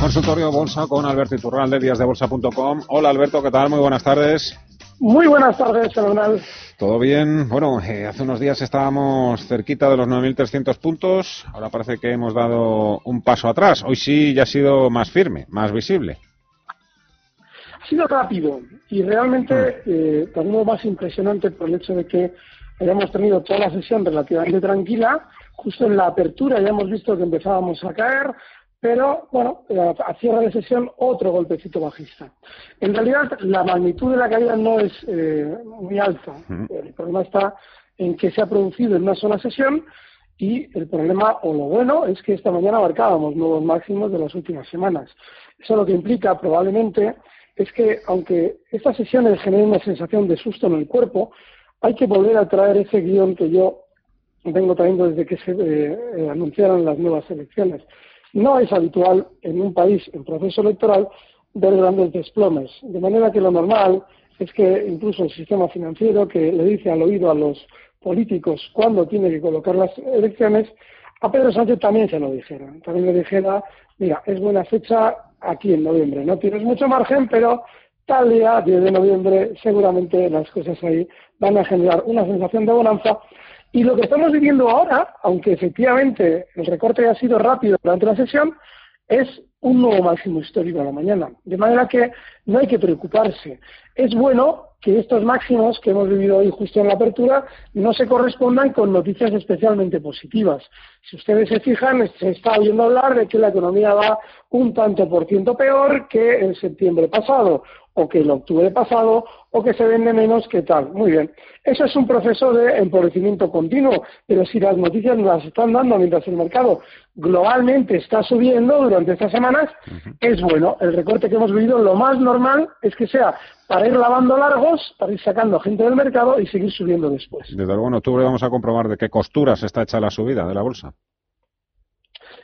Consultorio Bolsa con Alberto Iturralde, díasdebolsa.com. Hola Alberto, ¿qué tal? Muy buenas tardes. Muy buenas tardes, fenomenal. ¿Todo bien? Bueno, eh, hace unos días estábamos cerquita de los 9.300 puntos. Ahora parece que hemos dado un paso atrás. Hoy sí ya ha sido más firme, más visible. Ha sido rápido y realmente mm. eh, también más impresionante por el hecho de que hayamos tenido toda la sesión relativamente tranquila. Justo en la apertura ya hemos visto que empezábamos a caer, pero bueno, a cierre de sesión otro golpecito bajista. En realidad la magnitud de la caída no es eh, muy alta. El problema está en que se ha producido en una sola sesión y el problema o lo bueno es que esta mañana marcábamos nuevos máximos de las últimas semanas. Eso lo que implica probablemente es que aunque estas sesiones generen una sensación de susto en el cuerpo, hay que volver a traer ese guion que yo vengo trayendo desde que se eh, eh, anunciaron las nuevas elecciones no es habitual en un país en proceso electoral ver grandes desplomes, de manera que lo normal es que incluso el sistema financiero que le dice al oído a los políticos cuándo tiene que colocar las elecciones, a Pedro Sánchez también se lo dijera. También le dijera, mira, es buena fecha aquí en noviembre, no tienes mucho margen, pero tal día, 10 de noviembre, seguramente las cosas ahí van a generar una sensación de bonanza y lo que estamos viviendo ahora, aunque efectivamente el recorte ha sido rápido durante la sesión, es un nuevo máximo histórico a la mañana. De manera que no hay que preocuparse. Es bueno que estos máximos que hemos vivido hoy justo en la apertura no se correspondan con noticias especialmente positivas. Si ustedes se fijan, se está oyendo hablar de que la economía va un tanto por ciento peor que en septiembre pasado o que el octubre pasado, o que se vende menos que tal. Muy bien. Eso es un proceso de empobrecimiento continuo, pero si las noticias nos las están dando mientras el mercado globalmente está subiendo durante estas semanas, es bueno. El recorte que hemos vivido, lo más normal es que sea para ir lavando largos, para ir sacando gente del mercado y seguir subiendo después. Desde luego en octubre vamos a comprobar de qué costuras está hecha la subida de la bolsa.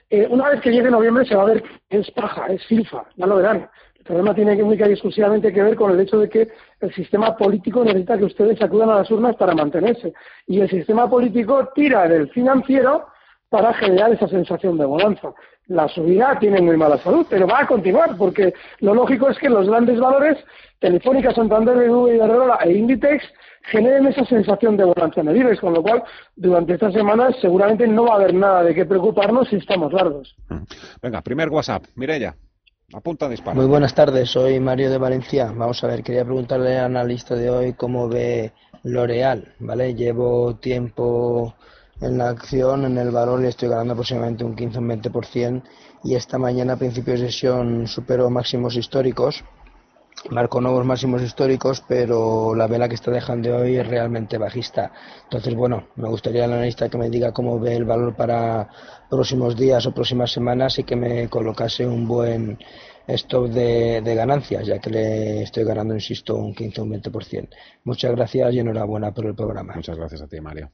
Eh, una vez que llegue noviembre se va a ver que es paja, es filfa, ya lo verán. El problema tiene única y exclusivamente que ver con el hecho de que el sistema político necesita que ustedes acudan a las urnas para mantenerse. Y el sistema político tira del financiero para generar esa sensación de bonanza. La subida tiene muy mala salud, pero va a continuar, porque lo lógico es que los grandes valores, Telefónica, Santander, BBV, Iberdrola e Inditex, generen esa sensación de bonanza en con lo cual, durante estas semanas seguramente no va a haber nada de qué preocuparnos si estamos largos. Venga, primer WhatsApp, Mireya. Apunta disparo. Muy buenas tardes, soy Mario de Valencia. Vamos a ver, quería preguntarle al analista de hoy cómo ve L'Oreal, ¿vale? Llevo tiempo en la acción, en el valor y estoy ganando aproximadamente un 15 o un 20% y esta mañana a principios de sesión superó máximos históricos marcó nuevos máximos históricos, pero la vela que está dejando hoy es realmente bajista. Entonces, bueno, me gustaría el analista que me diga cómo ve el valor para próximos días o próximas semanas y que me colocase un buen stop de, ganancias, ya que le estoy ganando, insisto, un 15 o un 20%. Muchas gracias y enhorabuena por el programa. Muchas gracias a ti, Mario.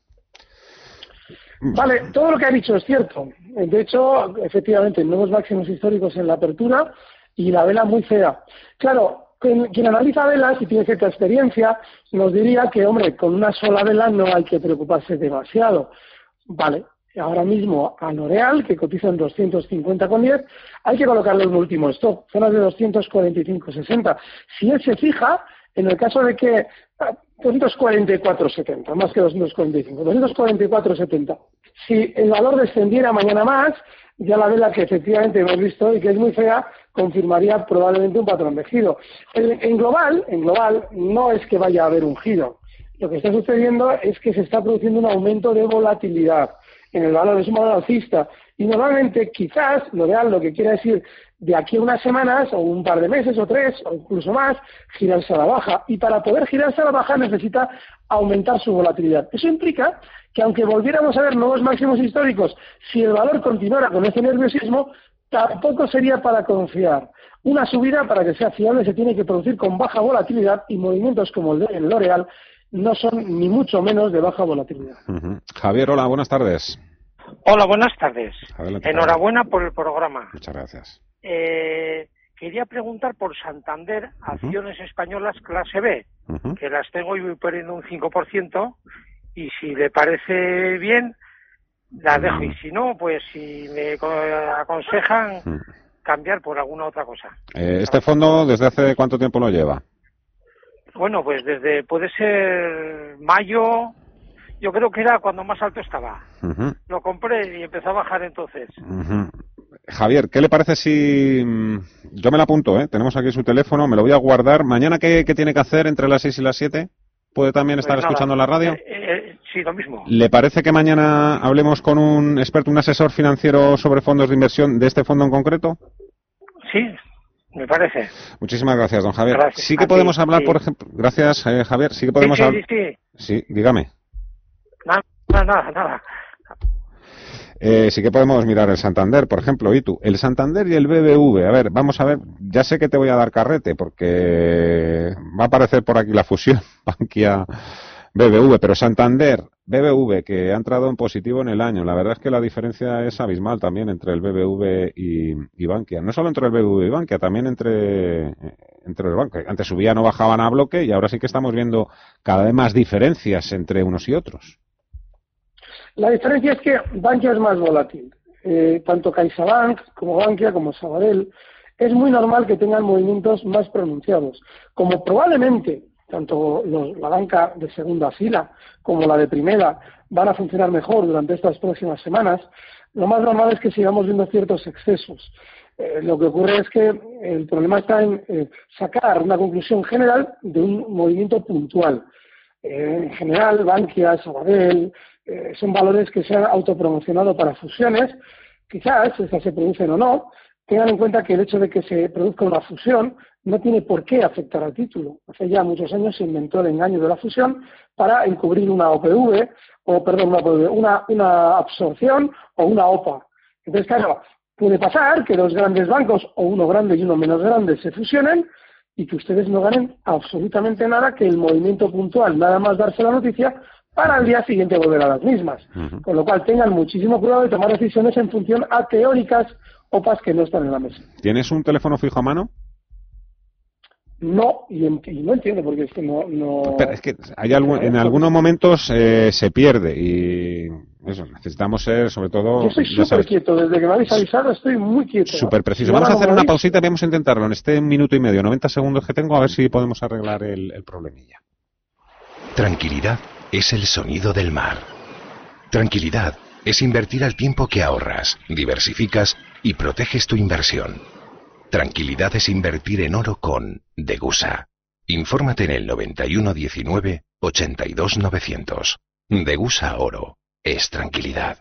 Vale, todo lo que ha dicho es cierto. De hecho, efectivamente, nuevos máximos históricos en la apertura y la vela muy fea. Claro, quien, analiza velas y tiene cierta experiencia nos diría que, hombre, con una sola vela no hay que preocuparse demasiado. Vale, ahora mismo a L'Oreal, que cotiza en 250,10, hay que colocarle un último stop, zonas de 245,60. Si él se fija, en el caso de que 244,70, ah, más que 245, 244,70. Si el valor descendiera mañana más, ya la vela que efectivamente hemos visto y que es muy fea, confirmaría probablemente un patrón de giro. En, global, en global, no es que vaya a haber un giro. Lo que está sucediendo es que se está produciendo un aumento de volatilidad. en el valor, es un valor alcista. Y normalmente, quizás, L'Oreal lo que quiere decir de aquí a unas semanas, o un par de meses, o tres, o incluso más, girarse a la baja. Y para poder girarse a la baja necesita aumentar su volatilidad. Eso implica que aunque volviéramos a ver nuevos máximos históricos, si el valor continuara con ese nerviosismo, tampoco sería para confiar. Una subida, para que sea fiable, se tiene que producir con baja volatilidad y movimientos como el de L'Oreal no son ni mucho menos de baja volatilidad. Javier, hola, buenas tardes. Hola, buenas tardes. Enhorabuena por el programa. Muchas gracias. Eh, quería preguntar por Santander, acciones españolas clase B, que las tengo y voy perdiendo un 5%, y si le parece bien, las dejo. Y si no, pues si me aconsejan cambiar por alguna otra cosa. Eh, ¿Este fondo desde hace cuánto tiempo lo lleva? Bueno, pues desde, puede ser mayo, yo creo que era cuando más alto estaba. Lo compré y empezó a bajar entonces. Javier, ¿qué le parece si mm, yo me la apunto, ¿eh? Tenemos aquí su teléfono, me lo voy a guardar. ¿Mañana qué, tiene que hacer entre las 6 y las 7? ¿Puede también pues estar escuchando la radio? Eh, eh, sí, lo mismo. ¿Le parece que mañana hablemos con un experto, un asesor financiero sobre fondos de inversión de este fondo en concreto? Sí, me parece. Muchísimas gracias, don Javier. Sí que podemos hablar, por ejemplo. Gracias, eh, Javier. Sí que podemos hablar. Sí, sí, dígame. Nada, nada, nada. Eh, sí que podemos mirar el Santander, por ejemplo, y tú. El Santander y el BBV. A ver, vamos a ver. Ya sé que te voy a dar carrete porque va a aparecer por aquí la fusión Bankia BBV, pero Santander, BBV, que ha entrado en positivo en el año. La verdad es que la diferencia es abismal también entre el BBV y, Bankia. No solo entre el BBV y Bankia, también entre, entre el banco. Antes subían o bajaban a bloque y ahora sí que estamos viendo cada vez más diferencias entre unos y otros. La diferencia es que Bankia es más volátil. Eh, tanto CaixaBank como Bankia como Sabadell es muy normal que tengan movimientos más pronunciados. Como probablemente tanto la banca de segunda fila como la de primera van a funcionar mejor durante estas próximas semanas, lo más normal es que sigamos viendo ciertos excesos. Eh, lo que ocurre es que el problema está en eh, sacar una conclusión general de un movimiento puntual. Eh, en general, Bankia, Sabadell, son valores que se han autopromocionado para fusiones. Quizás estas se producen o no, tengan en cuenta que el hecho de que se produzca una fusión no tiene por qué afectar al título. Hace ya muchos años se inventó el engaño de la fusión para encubrir una OPV, o perdón, una, OPV, una, una absorción o una OPA. Entonces, claro, puede pasar que dos grandes bancos, o uno grande y uno menos grande, se fusionen y que ustedes no ganen absolutamente nada, que el movimiento puntual, nada más darse la noticia, para al día siguiente volver a las mismas. Con lo cual tengan muchísimo cuidado de tomar decisiones en función a teóricas OPAs que no están en la mesa. ¿Tienes un teléfono fijo a mano? No, y, no entiendo porque es que no... no... Pero es que hay en algunos momentos eh, se pierde y eso, necesitamos ser sobre todo... Yo estoy súper quieto, desde que me habéis avisado estoy muy quieto. Súper preciso. Vamos a hacer una pausita y vamos a intentarlo en este minuto y medio, 90 segundos que tengo, a ver si podemos arreglar el, el problemilla. Tranquilidad es el sonido del mar. Tranquilidad es invertir al tiempo que ahorras, diversificas y proteges tu inversión. Tranquilidad es invertir en oro con Degusa. Infórmate en el 9119 82900. Degusa Oro es tranquilidad.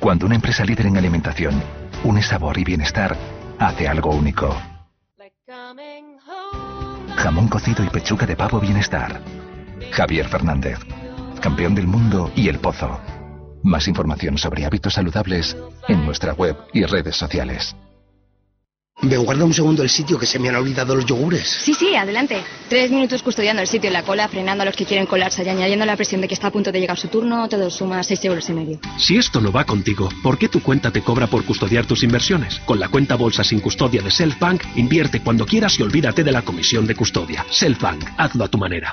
Cuando una empresa líder en alimentación une sabor y bienestar, hace algo único. Jamón cocido y pechuga de pavo bienestar. Javier Fernández, campeón del mundo y el pozo. Más información sobre hábitos saludables en nuestra web y redes sociales. ¿Me guarda un segundo el sitio que se me han olvidado los yogures? Sí, sí, adelante. Tres minutos custodiando el sitio en la cola, frenando a los que quieren colarse y añadiendo la presión de que está a punto de llegar su turno, todo suma seis euros y medio. Si esto no va contigo, ¿por qué tu cuenta te cobra por custodiar tus inversiones? Con la cuenta bolsa sin custodia de Selfbank, invierte cuando quieras y olvídate de la comisión de custodia. Selfbank, hazlo a tu manera.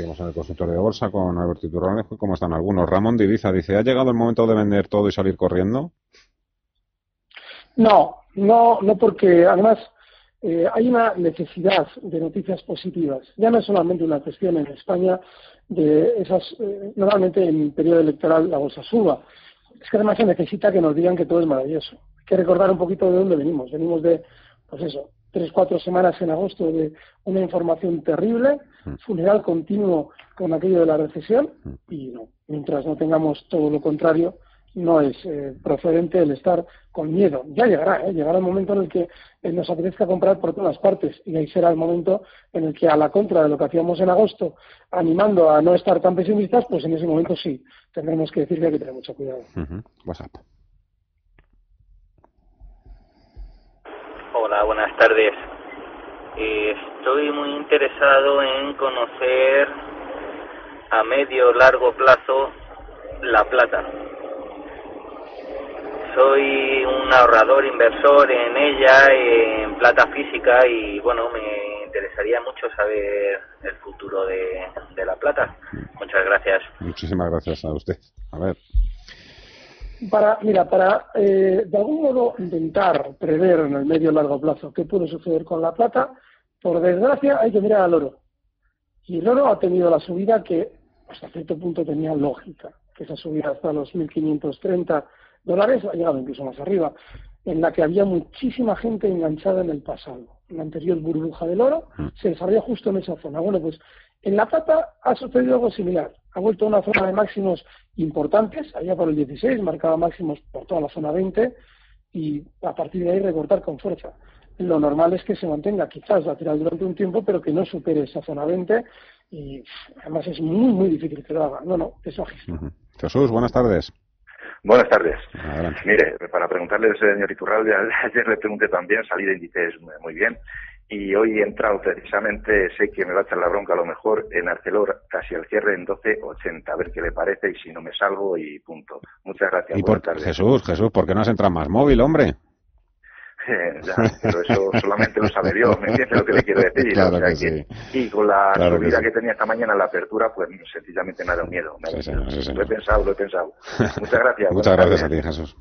Seguimos en el consultorio de bolsa con Alberto Iturralde. ¿Cómo están algunos? Ramón Divisa dice, ¿ha llegado el momento de vender todo y salir corriendo? No, no, no porque además eh, hay una necesidad de noticias positivas. Ya no es solamente una cuestión en España de esas, eh, normalmente en periodo electoral la bolsa suba. Es que además se necesita que nos digan que todo es maravilloso. Hay que recordar un poquito de dónde venimos. Venimos de, pues eso, tres, cuatro semanas en agosto de una información terrible, mm. funeral continuo con aquello de la recesión mm. y no, mientras no tengamos todo lo contrario, no es eh, procedente el estar con miedo. Ya llegará, ¿eh? llegará el momento en el que eh, nos apetezca comprar por todas partes y ahí será el momento en el que a la contra de lo que hacíamos en agosto, animando a no estar tan pesimistas, pues en ese momento sí, tendremos que decir que hay que tener mucho cuidado. WhatsApp. Tardes. estoy muy interesado en conocer a medio largo plazo la plata soy un ahorrador, inversor en ella, en plata física y bueno, me interesaría mucho saber el futuro de, la plata. Muchas gracias. Muchísimas gracias a usted. A ver. Para, mira, para eh, de algún modo intentar prever en el medio y largo plazo qué puede suceder con la plata, por desgracia hay que mirar al oro. Y el oro ha tenido la subida que hasta cierto punto tenía lógica, que esa subida hasta los 1530 dólares, ha llegado incluso más arriba, en la que había muchísima gente enganchada en el pasado. La anterior burbuja del oro mm. se desarrolló justo en esa zona. Bueno, pues en la plata ha sucedido algo similar. Ha vuelto a una zona de máximos importantes, allá por el 16, marcaba máximos por toda la zona 20, y a partir de ahí recortar con fuerza. Lo normal es que se mantenga quizás lateral durante un tiempo, pero que no supere esa zona 20, y además es muy, muy difícil que lo haga. No, no, eso Uh Jesús, buenas tardes. Buenas tardes. Mire, para preguntarle al señor Iturralde, ayer le pregunté también, salí de índices muy bien, y hoy he entrado precisamente, sé que me va a echar la bronca a lo mejor en Arcelor, casi al cierre en 12.80, a ver qué le parece y si no me salgo y punto. Muchas gracias. Y por, Jesús, Jesús, ¿por qué no has entrado más móvil, hombre? ya, pero eso solamente lo sabe Dios, ¿me entiendes lo que le quiero decir? Y con la subida que, tenía esta mañana en la apertura, pues sencillamente me ha dado miedo. lo he pensado, lo he pensado. Muchas gracias. Muchas gracias a ti, Jesús.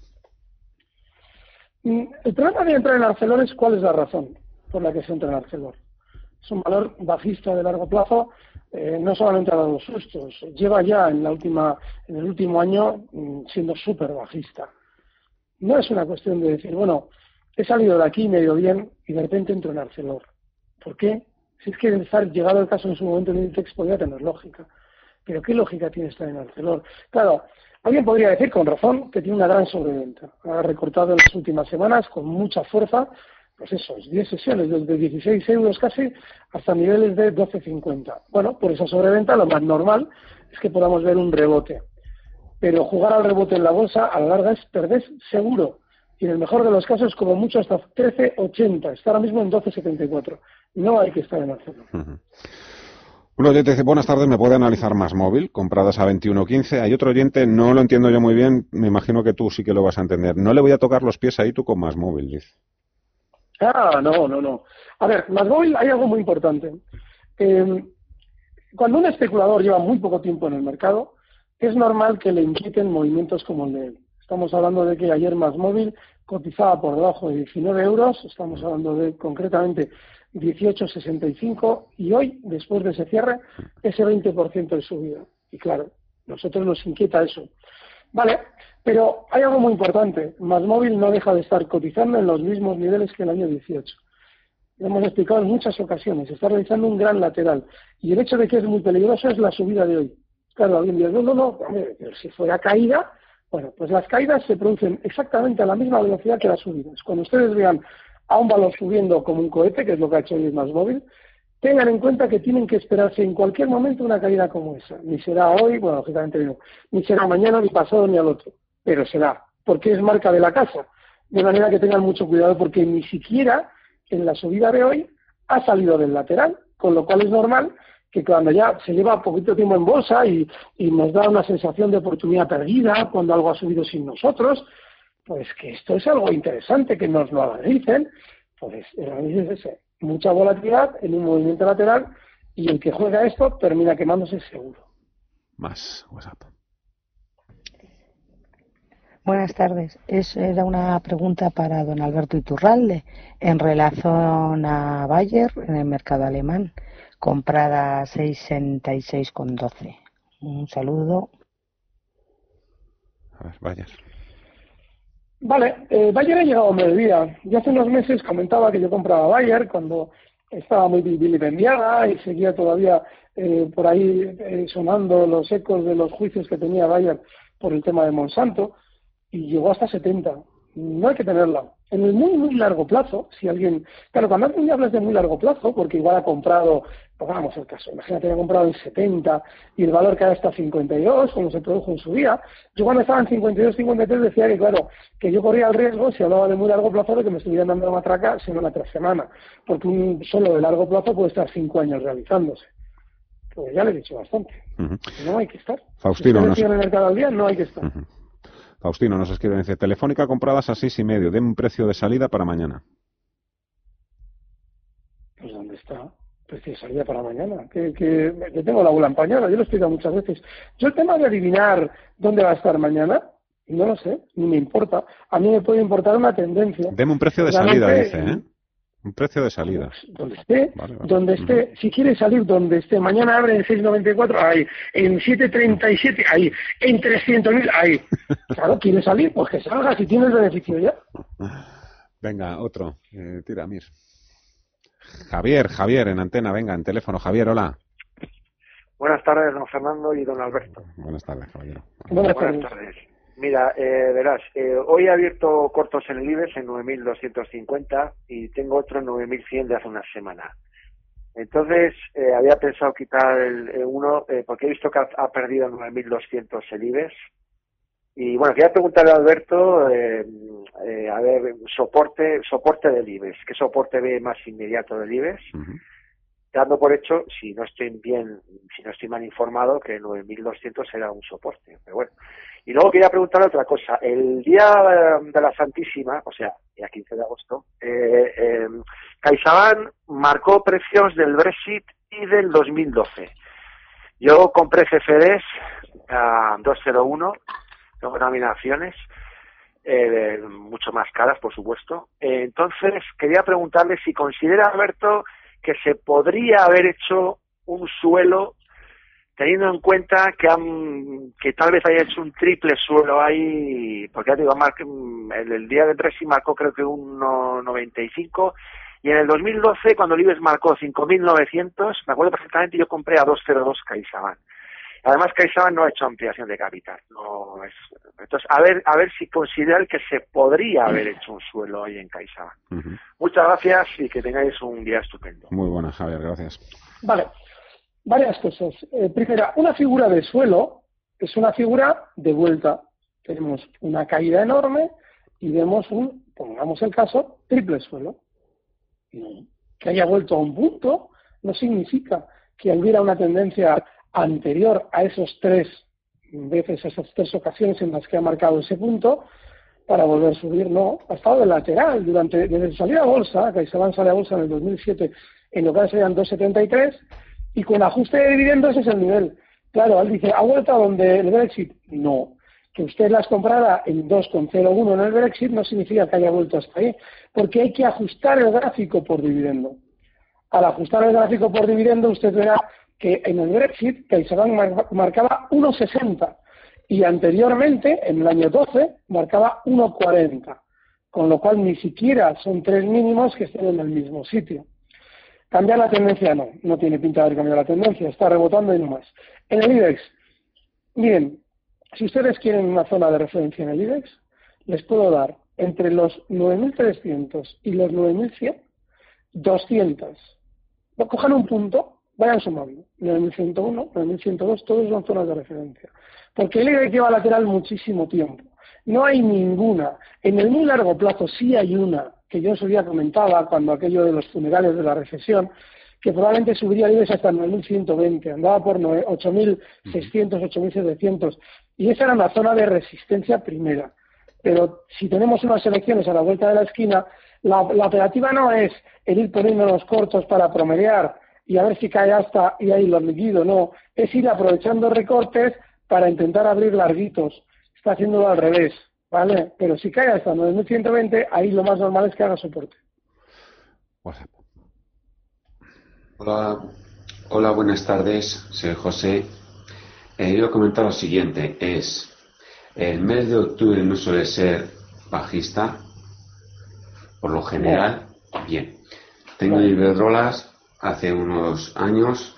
Mm, el problema de entrar en Arcelor es cuál es la razón por la que se entra en Arcelor. Es un valor bajista de largo plazo, eh, no solamente ha dado sustos, lleva ya en, la última, en el último año mm, siendo súper bajista. No es una cuestión de decir, bueno, he salido de aquí medio bien y de repente entro en Arcelor. ¿Por qué? Si es que estar llegado el caso en su momento en Inditex podría tener lógica. Pero ¿qué lógica tiene estar en Arcelor? Claro, alguien podría decir con razón que tiene una gran sobreventa. Ha recortado en las últimas semanas con mucha fuerza, pues esos 10 sesiones, desde 16 euros casi hasta niveles de 12,50. Bueno, por esa sobreventa lo más normal es que podamos ver un rebote. Pero jugar al rebote en la bolsa a la larga es perder seguro y en el mejor de los casos como mucho hasta 13.80. Está ahora mismo en 12.74. No hay que estar en hacerlo. Un oyente dice, buenas tardes, ¿me puede analizar más móvil? Compradas a 21.15. Hay otro oyente, no lo entiendo yo muy bien, me imagino que tú sí que lo vas a entender. No le voy a tocar los pies ahí tú con más móvil, dice. Ah, no, no, no. A ver, más móvil hay algo muy importante. Eh, cuando un especulador lleva muy poco tiempo en el mercado, es normal que le inquieten movimientos como el de él. Estamos hablando de que ayer más móvil cotizaba por debajo de 19 euros, estamos hablando de concretamente 18,65 y hoy, después de ese cierre, ese 20% de subida. Y claro, nosotros nos inquieta eso. Vale, pero hay algo muy importante. Más móvil no deja de estar cotizando en los mismos niveles que el año 18. Lo hemos explicado en muchas ocasiones. Está realizando un gran lateral. Y el hecho de que es muy peligroso es la subida de hoy. Claro, alguien dice, no, no, no, si fuera caída, bueno, pues las caídas se producen exactamente a la misma velocidad que las subidas. Cuando ustedes vean a un valor subiendo como un cohete, que es lo que ha hecho el más móvil, tengan en cuenta que tienen que esperarse en cualquier momento una caída como esa. Ni será hoy, bueno, lógicamente no, ni será mañana, ni pasado, ni al otro, pero será, porque es marca de la casa. De manera que tengan mucho cuidado porque ni siquiera en la subida de hoy ha salido del lateral, con lo cual es normal que cuando ya se lleva poquito tiempo en bolsa y, nos da una sensación de oportunidad perdida cuando algo ha subido sin nosotros, pues que esto es algo interesante, que nos lo analicen, pues el análisis es ese, mucha volatilidad en un movimiento lateral y el que juega esto termina quemándose seguro. Más WhatsApp. Buenas tardes. Es, era una pregunta para don Alberto Iturralde en relación a Bayer en el mercado alemán, comprada a 666,12. Un saludo. A ver, Bayer. Vale, eh, Bayer ha llegado a mediodía. Yo hace unos meses comentaba que yo compraba Bayer cuando estaba muy vilipendiada y seguía todavía eh, por ahí eh, sonando los ecos de los juicios que tenía Bayer por el tema de Monsanto y llegó hasta 70. No hay que tenerla. En el muy, muy largo plazo, si alguien. Claro, cuando alguien hablas de muy largo plazo, porque igual ha comprado, pongamos el caso, imagínate que ha comprado en 70 y el valor cae hasta 52, como se produjo en su día. Yo cuando estaba en 52, 53 decía que, claro, que yo corría el riesgo, si hablaba de muy largo plazo, de que me estuvieran dando una matraca semana tras semana, porque un solo de largo plazo puede estar 5 años realizándose. Pues ya le he dicho bastante. No hay que estar. Faustino, si no en el mercado al día, no hay que estar. Faustino nos escribe, dice, Telefónica compradas a seis y medio, den un precio de salida para mañana. Pues ¿dónde está? Precio de salida para mañana. Que, que, tengo la bola empañada, yo lo he explicado muchas veces. Yo el tema de adivinar dónde va a estar mañana, no lo sé, ni me importa. A mí me puede importar una tendencia. Deme un precio de salida, dice, ¿eh? Un precio de salida. Donde esté, donde esté, si quiere salir donde esté, mañana abre en 6.94, ahí, en 7.37, ahí, en 300.000, ahí. Claro, quiere salir, pues que salga si tiene el beneficio ya. Venga, otro, eh, tira, Mir. Javier, Javier, en antena, venga, en teléfono. Javier, hola. Buenas tardes, don Fernando y don Alberto. Buenas tardes, Javier. Buenas, tardes. Mira, eh, verás, eh, hoy he abierto cortos en el IBEX en 9.250 y tengo otro en 9.100 de hace una semana. Entonces, eh, había pensado quitar el, uno porque he visto que ha, perdido 9.200 el IBEX. Y bueno, quería preguntarle a Alberto, a ver, soporte soporte del IBEX. ¿Qué soporte ve más inmediato del IBEX? dando por hecho, si no estoy bien, si no estoy mal informado, que 9.200 será un soporte. Pero bueno, y luego quería preguntarle otra cosa. El día de la Santísima, o sea, el 15 de agosto, eh, eh, CaixaBank marcó precios del Brexit y del 2012. Yo compré CFDs a 201, nominaciones, eh, mucho más caras, por supuesto. Eh, entonces, quería preguntarle si considera, Alberto, que se podría haber hecho un suelo teniendo en cuenta que han, que tal vez haya hecho un triple suelo ahí, porque ya digo, el, el día de Brexit marcó creo que un 95 y en el 2012 cuando el IBEX marcó 5.900, me acuerdo perfectamente, yo compré a 202 CaixaBank. Además, CaixaBank no ha hecho ampliación de capital. No es... Entonces, a ver, a ver si consideran que se podría haber hecho un suelo ahí en CaixaBank. Muchas gracias y que tengáis un día estupendo. Muy buena, Javier, gracias. Vale varias cosas. Eh, primera, una figura de suelo es una figura de vuelta. Tenemos una caída enorme y vemos un, pongamos el caso, triple suelo. Que haya vuelto a un punto no significa que hubiera una tendencia anterior a esos tres veces, esas tres ocasiones en las que ha marcado ese punto, para volver a subir, no, ha estado de lateral durante, desde salida a bolsa, que se sale a bolsa en el 2007, en lo que serían 273, y con ajuste de dividendos es el nivel. Claro, él dice, ¿ha vuelto a donde el Brexit? No. Que usted las comprara en 2,01 en el Brexit no significa que haya vuelto hasta ahí, porque hay que ajustar el gráfico por dividendo. Al ajustar el gráfico por dividendo, usted verá que en el Brexit CaixaBank marcaba 1,60 y anteriormente, en el año 12, marcaba 1,40, con lo cual ni siquiera son tres mínimos que estén en el mismo sitio. ¿Cambiar la tendencia? No, no tiene pinta de haber cambiado la tendencia, está rebotando y no más. En el IBEX, miren, si ustedes quieren una zona de referencia en el IBEX, les puedo dar entre los 9.300 y los 9.100, 200. Cojan un punto, vayan sumando. 9.101, 9.102, todos son zonas de referencia. Porque el IBEX lleva lateral muchísimo tiempo. No hay ninguna. En el muy largo plazo sí hay una que yo en su día comentaba cuando aquello de los funerales de la recesión, que probablemente subiría el IBEX hasta 9.120, andaba por 8.600, 8.700, y esa era una zona de resistencia primera. Pero si tenemos unas elecciones a la vuelta de la esquina, la, operativa no es el ir poniendo los cortos para promediar y a ver si cae hasta y ahí lo liquido, no, es ir aprovechando recortes para intentar abrir larguitos. Está haciéndolo al revés. ¿Vale? Pero si cae hasta 9.120, ahí lo más normal es que haga soporte. Hola, hola, buenas tardes, soy José. Eh, yo comentar lo siguiente, es, el mes de octubre no suele ser bajista, por lo general, bien. Tengo Iberdrolas hace unos años,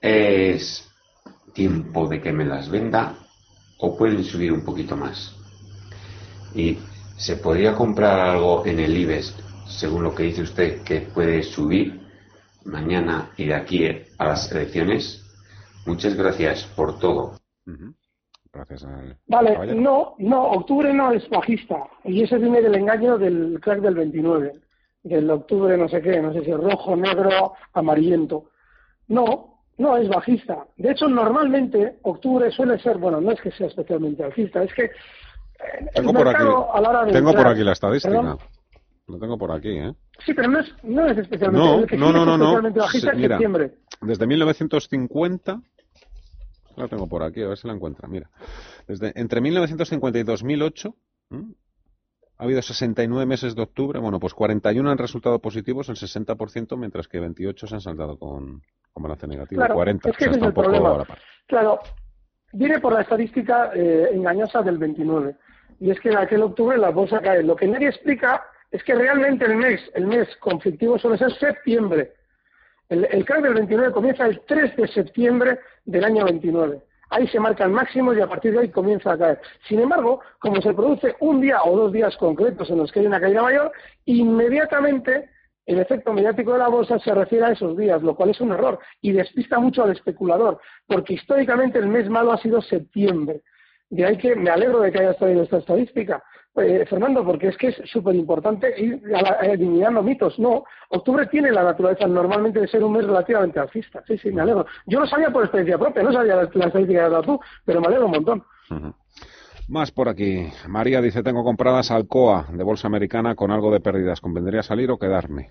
es tiempo de que me las venda o pueden subir un poquito más. Y se podría comprar algo en el IBEX, según lo que dice usted, que puede subir mañana y de aquí a las elecciones. Muchas gracias por todo. Gracias Vale, no, no, octubre no es bajista. Y ese viene del engaño del crack del 29. Del octubre no sé qué, no sé si rojo, negro, amarillento. No, no es bajista. De hecho, normalmente octubre suele ser, bueno, no es que sea especialmente bajista, es que tengo por aquí, tengo por aquí la estadística. Lo tengo por aquí, ¿eh? Sí, pero no es, no es especialmente, no, no, no, no, especialmente bajista en septiembre. Desde 1950, lo tengo por aquí, a ver si la encuentra. Mira, desde entre 1950 y 2008 ha habido 69 meses de octubre, bueno, pues 41 han resultado positivos, el 60%, mientras que 28 se han saldado con, con balance negativo, claro, 40, es que es el problema. Claro, viene por la estadística eh, engañosa del 29. Y es que en aquel octubre la bolsa cae. Lo que nadie explica es que realmente el mes, el mes conflictivo suele ser septiembre. El, el crack del 29 comienza el 3 de septiembre del año 29. Ahí se marcan máximos y a partir de ahí comienza a caer. Sin embargo, como se produce un día o dos días concretos en los que hay una caída mayor, inmediatamente el efecto mediático de la bolsa se refiere a esos días, lo cual es un error y despista mucho al especulador, porque históricamente el mes malo ha sido septiembre. De ahí que me alegro de que hayas traído esta estadística, eh, Fernando, porque es que es súper importante ir eliminando mitos. No, octubre tiene la naturaleza normalmente de ser un mes relativamente alcista. Sí, sí, me alegro. Yo lo sabía por experiencia propia, no sabía la, estadística que has dado tú, pero me alegro un montón. Más por aquí. María dice, tengo compradas Alcoa de bolsa americana con algo de pérdidas. ¿Convendría salir o quedarme?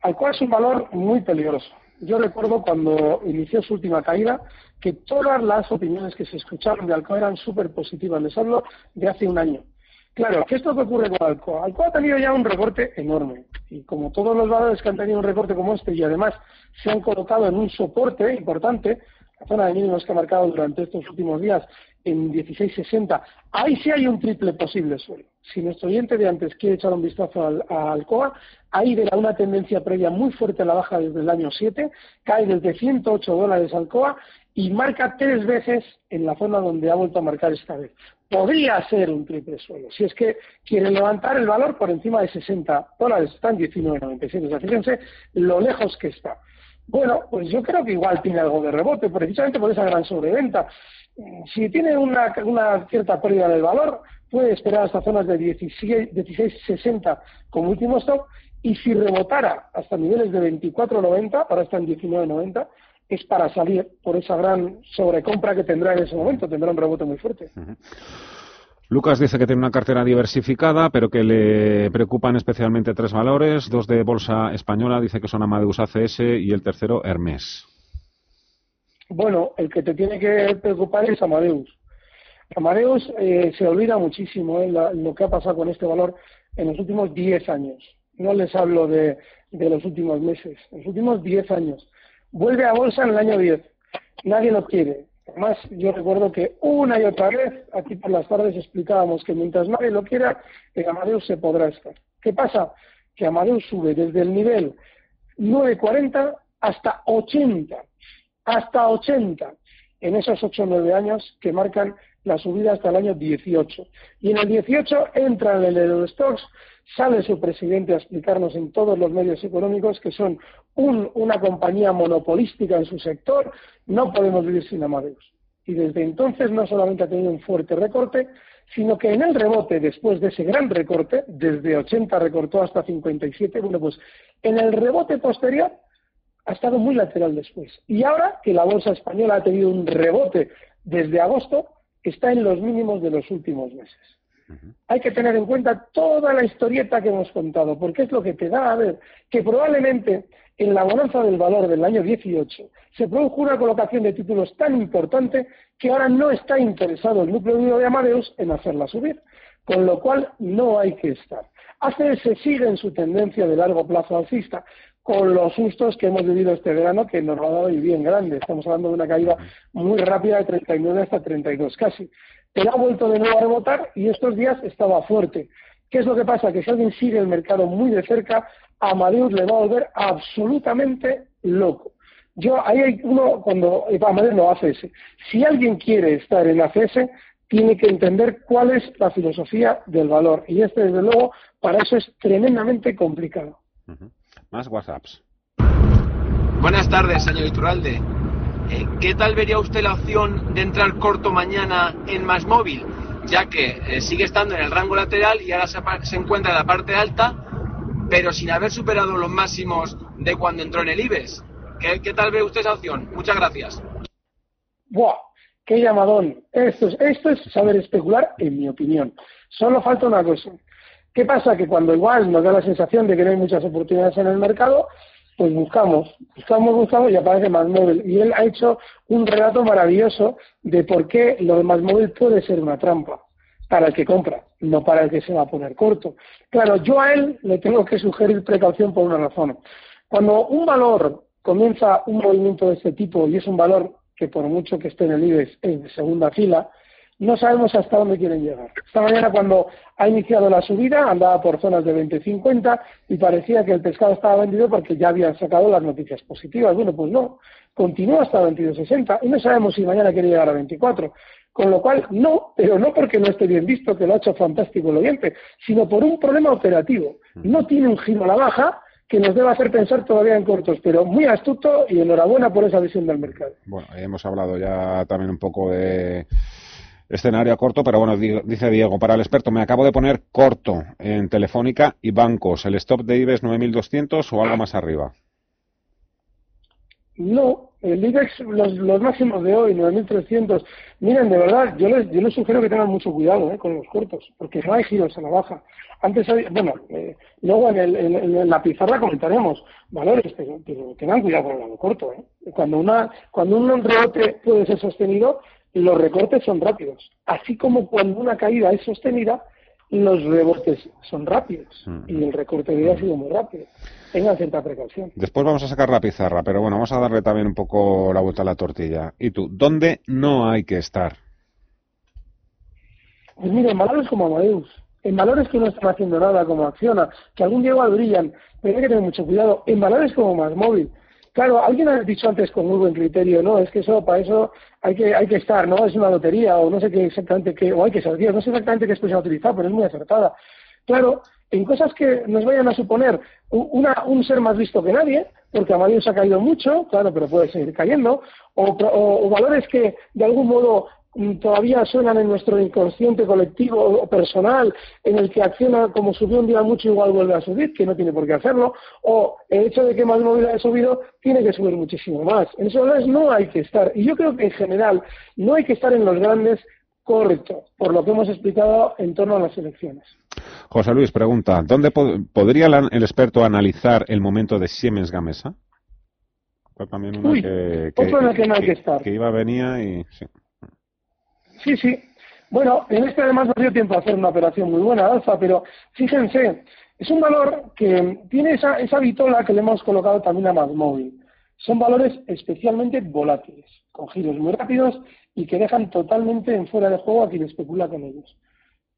Alcoa es un valor muy peligroso. Yo recuerdo cuando inició su última caída que todas las opiniones que se escucharon de Alcoa eran súper positivas. Les hablo de hace un año. Claro, ¿qué es lo que ocurre con Alcoa? Alcoa ha tenido ya un recorte enorme. Y como todos los valores que han tenido un recorte como este y además se han colocado en un soporte importante, zona de mínimos que ha marcado durante estos últimos días en 16.60, ahí sí hay un triple posible suelo. Si nuestro oyente de antes quiere echar un vistazo al, a Alcoa, ahí verá una tendencia previa muy fuerte a la baja desde el año 7, cae desde 108 dólares Alcoa y marca tres veces en la zona donde ha vuelto a marcar esta vez. Podría ser un triple suelo. Si es que quiere levantar el valor por encima de 60 dólares, está en 19.97. O sea, fíjense lo lejos que está. Bueno, pues yo creo que igual tiene algo de rebote, precisamente por esa gran sobreventa. Si tiene una, cierta pérdida del valor, puede esperar hasta zonas de 16.60 como último stop y si rebotara hasta niveles de 24.90, ahora está en 19.90, es para salir por esa gran sobrecompra que tendrá en ese momento, tendrá un rebote muy fuerte. Lucas dice que tiene una cartera diversificada, pero que le preocupan especialmente tres valores. Dos de bolsa española, dice que son Amadeus ACS y el tercero Hermes. Bueno, el que te tiene que preocupar es Amadeus. Amadeus eh, se olvida muchísimo eh, lo que ha pasado con este valor en los últimos 10 años. No les hablo de, los últimos meses, en los últimos 10 años vuelve a bolsa en el año 10. Nadie lo quiere. Además, yo recuerdo que una y otra vez, aquí por las tardes explicábamos que mientras nadie lo quiera, en Amadeus se podrá estar. ¿Qué pasa? Que Amadeus sube desde el nivel 9.40 hasta 80. Hasta 80 en esos 8 o 9 años que marcan la subida hasta el año 18. Y en el 18 entra en el Eurostox, sale su presidente a explicarnos en todos los medios económicos que son una compañía monopolística en su sector, no podemos vivir sin Amadeus. Y desde entonces no solamente ha tenido un fuerte recorte, sino que en el rebote, después de ese gran recorte, desde 80 recortó hasta 57, bueno, pues en el rebote posterior ha estado muy lateral después. Y ahora que la bolsa española ha tenido un rebote desde agosto, está en los mínimos de los últimos meses. Hay que tener en cuenta toda la historieta que hemos contado, porque es lo que te da a ver que probablemente en la bonanza del valor del año 18 se produjo una colocación de títulos tan importante que ahora no está interesado el núcleo duro de Amadeus en hacerla subir, con lo cual no hay que estar. ACS sigue en su tendencia de largo plazo alcista, con los sustos que hemos vivido este verano, que nos lo ha dado y bien grande. Estamos hablando de una caída muy rápida de 39 hasta 32 casi. Pero ha vuelto de nuevo a rebotar y estos días estaba fuerte. ¿Qué es lo que pasa? Que si alguien sigue el mercado muy de cerca, Amadeus le va a volver absolutamente loco. Yo, ahí hay uno, cuando Amadeus no hace ese. Si alguien quiere estar en ACS, tiene que entender cuál es la filosofía del valor. Y este, desde luego, para eso es tremendamente complicado. Más WhatsApps. Buenas tardes, señor Iturralde. Eh, ¿Qué tal vería usted la opción de entrar corto mañana en Más Móvil? Ya que eh, sigue estando en el rango lateral y ahora se, encuentra en la parte alta, pero sin haber superado los máximos de cuando entró en el IBEX. ¿Qué, tal ve usted esa opción? Muchas gracias. ¡Buah! ¡Qué llamadón! Esto es, esto es saber especular, en mi opinión. Solo falta una cosa. ¿Qué pasa? Que cuando igual nos da la sensación de que no hay muchas oportunidades en el mercado, pues buscamos, buscamos, buscamos y aparece más móvil. Y él ha hecho un relato maravilloso de por qué lo de más móvil puede ser una trampa para el que compra, no para el que se va a poner corto. Claro, yo a él le tengo que sugerir precaución por una razón. Cuando un valor comienza un movimiento de este tipo y es un valor que por mucho que esté en el IBEX de segunda fila, no sabemos hasta dónde quieren llegar. Esta mañana cuando ha iniciado la subida andaba por zonas de 20-50 y parecía que el pescado estaba vendido porque ya habían sacado las noticias positivas. Bueno, pues no, continúa hasta 22-60 y no sabemos si mañana quiere llegar a 24. Con lo cual, no, pero no porque no esté bien visto, que lo ha hecho fantástico el oyente, sino por un problema operativo. No tiene un giro a la baja que nos debe hacer pensar todavía en cortos, pero muy astuto y enhorabuena por esa visión del mercado. Bueno, hemos hablado ya también un poco de escenario corto, pero bueno, dice Diego, para el experto me acabo de poner corto en Telefónica y bancos. ¿El stop de IBEX 9200 o algo más arriba? No, el IBEX, los, máximos de hoy, 9300. Miren, de verdad, yo les, yo les sugiero que tengan mucho cuidado eh, con los cortos, porque no hay giros a la baja. Antes, bueno, eh, luego en, la pizarra comentaremos valores, pero, tengan cuidado con el lado corto. Eh. Cuando, una, cuando un rebote puede ser sostenido, los recortes son rápidos. Así como cuando una caída es sostenida, los rebotes son rápidos. Mm. Y el recorte de ha sido muy rápido. Tengan cierta precaución. Después vamos a sacar la pizarra, pero bueno, vamos a darle también un poco la vuelta a la tortilla. ¿Y tú? ¿Dónde no hay que estar? Pues mire, en valores como Amadeus, en valores que no están haciendo nada como Acciona, que algún día brillan, pero hay que tener mucho cuidado. En valores como Más Móvil, Claro, alguien ha dicho antes con muy buen criterio, ¿no? Es que eso, para eso hay que, hay que estar, ¿no? Es una lotería o no sé qué exactamente qué, o hay que saber, no sé exactamente qué expresión utilizar, pero es muy acertada. Claro, en cosas que nos vayan a suponer una, un ser más visto que nadie, porque Amadeus ha caído mucho, claro, pero puede seguir cayendo, o valores que de algún modo todavía suenan en nuestro inconsciente colectivo o personal, en el que acciona como subió un día mucho, igual vuelve a subir, que no tiene por qué hacerlo, o el hecho de que más móvil ha subido, tiene que subir muchísimo más. En esos no hay que estar. Y yo creo que en general no hay que estar en los grandes correcto, por lo que hemos explicado en torno a las elecciones. José Luis pregunta, ¿dónde podría el experto analizar el momento de Siemens Gamesa? también una que, otro en el que no hay que, estar. Que iba, venía y... Sí, sí. Bueno, en este además no dio tiempo a hacer una operación muy buena, alfa, pero fíjense, es un valor que tiene esa, esa vitola que le hemos colocado también a móvil. Son valores especialmente volátiles, con giros muy rápidos y que dejan totalmente en fuera de juego a quien especula con ellos.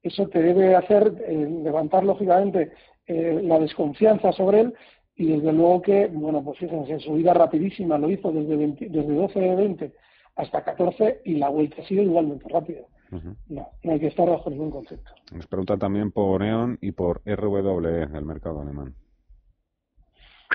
Eso te debe hacer eh, levantar, lógicamente, eh, la desconfianza sobre él y desde luego que, bueno, pues fíjense, su vida rapidísima lo hizo desde, desde 12 de 20 hasta 14 y la vuelta ha sido igualmente rápida. No, no hay que estar bajo ningún concepto. Nos pregunta también por E.ON y por RW del mercado alemán.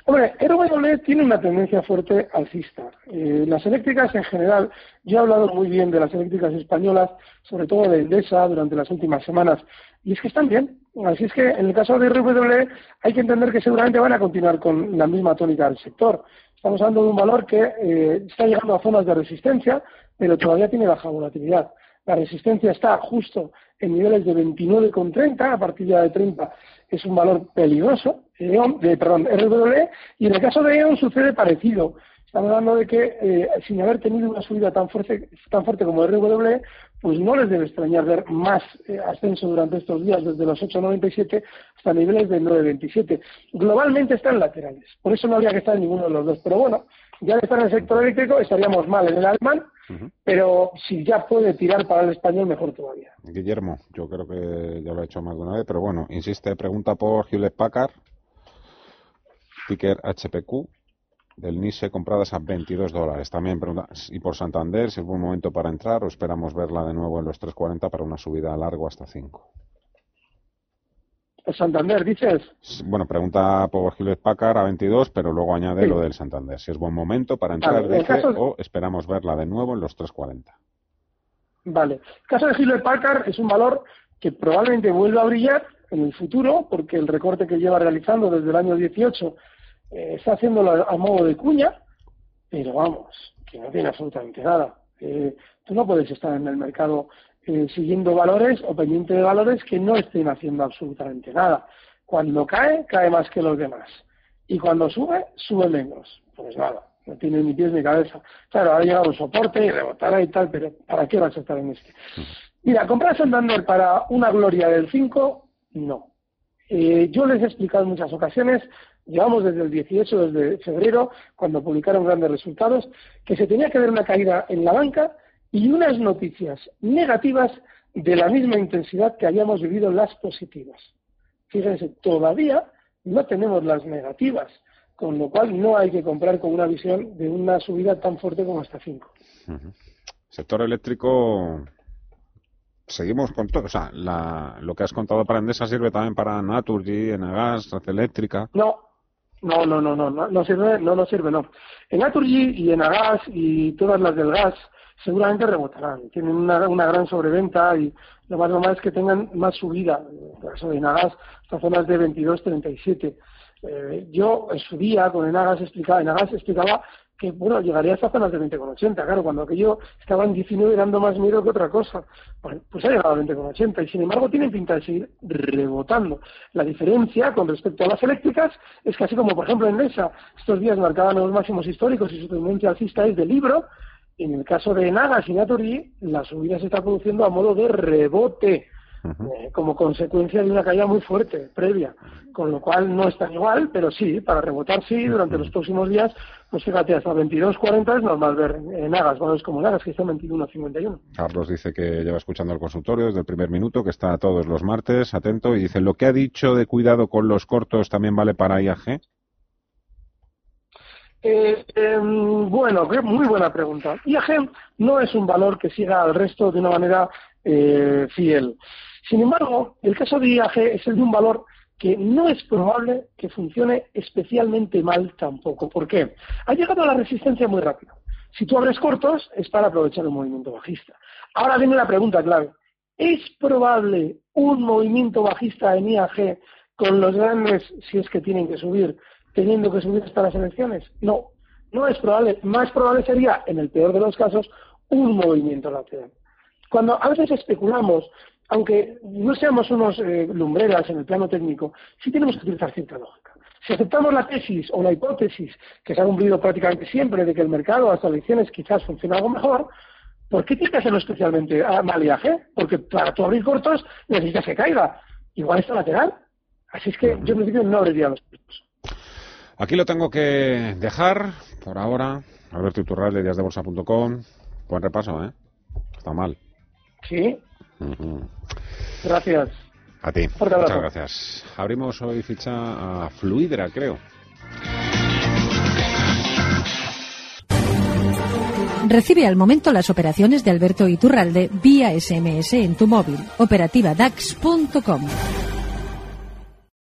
Hombre, RW tiene una tendencia fuerte alcista. Eh, las eléctricas en general, yo he hablado muy bien de las eléctricas españolas, sobre todo de Endesa durante las últimas semanas, y es que están bien. Así es que en el caso de RW hay que entender que seguramente van a continuar con la misma tónica del sector. Estamos hablando de un valor que eh, está llegando a zonas de resistencia, pero todavía tiene baja volatilidad. La resistencia está justo en niveles de 29,30, a partir de 30 es un valor peligroso, EON, de, perdón, RWE, y en el caso de EON sucede parecido. Estamos hablando de que eh, sin haber tenido una subida tan fuerte, tan fuerte como RW, pues no les debe extrañar ver más eh, ascenso durante estos días, desde los 8,97 hasta niveles de 9,27. Globalmente están laterales, por eso no habría que estar en ninguno de los dos. Pero bueno, ya de estar en el sector eléctrico estaríamos mal en el alemán, pero si ya puede tirar para el español, mejor todavía. Guillermo, yo creo que ya lo he hecho más de una vez, pero bueno, insiste, pregunta por Hewlett Packard, ticker HPQ del NISE compradas a 22 dólares. También pregunta, y por Santander, si es buen momento para entrar o esperamos verla de nuevo en los 3.40 para una subida a largo hasta 5. ¿El Santander, dices? Bueno, pregunta por Hewlett Packard a 22, pero luego añade lo del Santander. Si es buen momento para entrar o esperamos verla de nuevo en los 3.40. Vale. El caso de Hewlett Packard es un valor que probablemente vuelva a brillar en el futuro, porque el recorte que lleva realizando desde el año 18 eh, está haciéndolo a, modo de cuña, pero vamos, que no tiene absolutamente nada. Eh, tú no puedes estar en el mercado eh, siguiendo valores o pendiente de valores que no estén haciendo absolutamente nada. Cuando cae, cae más que los demás. Y cuando sube, sube menos. Pues nada, no tiene ni pies ni cabeza. Claro, ha llegado un soporte y rebotará y tal, pero ¿para qué vas a estar en este? Mira, comprar Santander para una gloria del 5, no. Yo les he explicado en muchas ocasiones llevamos desde el 18, desde febrero, cuando publicaron grandes resultados, que se tenía que ver una caída en la banca y unas noticias negativas de la misma intensidad que habíamos vivido las positivas. Fíjense, todavía no tenemos las negativas, con lo cual no hay que comprar con una visión de una subida tan fuerte como hasta 5. Sector eléctrico, seguimos con todo. O sea, lo que has contado para Endesa sirve también para Naturgy, Enagas, Eléctrica. No, no, no, no, no, no, sirve, no, no sirve, no. En Naturgy y en Agas y todas las del gas seguramente rebotarán. Tienen una, una gran sobreventa y lo más normal es que tengan más subida. En el caso de Enagas, hasta zonas de 22, 37. Eh, yo en su día con Enagas explicaba, Enagas explicaba que bueno, llegaría hasta zonas de 20,80. Claro, cuando aquello estaba en 19 dando más miedo que otra cosa. pues ha llegado a 20,80 y sin embargo tienen pinta de seguir rebotando. La diferencia con respecto a las eléctricas es que así como por ejemplo en Mesa estos días marcaban los máximos históricos y su tendencia alcista es de libro, en el caso de Nagas y Naturgy, la subida se está produciendo a modo de rebote. Eh, como consecuencia de una caída muy fuerte previa, con lo cual no es tan igual, pero sí, para rebotar sí, durante los próximos días, pues fíjate, hasta 22.40 es normal ver en Agas, valores como Nagas, que está en 21.51. Carlos dice que lleva escuchando el consultorio desde el primer minuto, que está todos los martes, atento, y dice, ¿lo que ha dicho de cuidado con los cortos también vale para IAG? Eh, em, bueno, muy buena pregunta. IAG no es un valor que siga al resto de una manera eh, fiel. Sin embargo, el caso de IAG es el de un valor que no es probable que funcione especialmente mal tampoco. ¿Por qué? Ha llegado a la resistencia muy rápido. Si tú abres cortos, es para aprovechar un movimiento bajista. Ahora viene la pregunta clave. ¿Es probable un movimiento bajista en IAG con los grandes, si es que tienen que subir, teniendo que subir hasta las elecciones? No, no es probable. Más probable sería, en el peor de los casos, un movimiento lateral. Cuando a veces especulamos, aunque no seamos unos eh, lumbreras en el plano técnico, sí tenemos que utilizar cierta lógica. Si aceptamos la tesis o la hipótesis que se ha cumplido prácticamente siempre de que el mercado hasta elecciones quizás funciona algo mejor, ¿por qué tiene que hacerlo especialmente a mal viaje? Porque para tu abrir cortos necesitas que caiga. Igual está lateral. Así es que yo en principio no abriría los cortos. Aquí lo tengo que dejar por ahora. Alberto Iturralde, de díasdebolsa.com. Buen repaso, ¿eh? Está mal. Sí. Gracias. A ti. Muchas gracias. Abrimos hoy ficha a Fluidra, creo. Recibe al momento las operaciones de Alberto Iturralde vía SMS en tu móvil. Operativa DAX.com.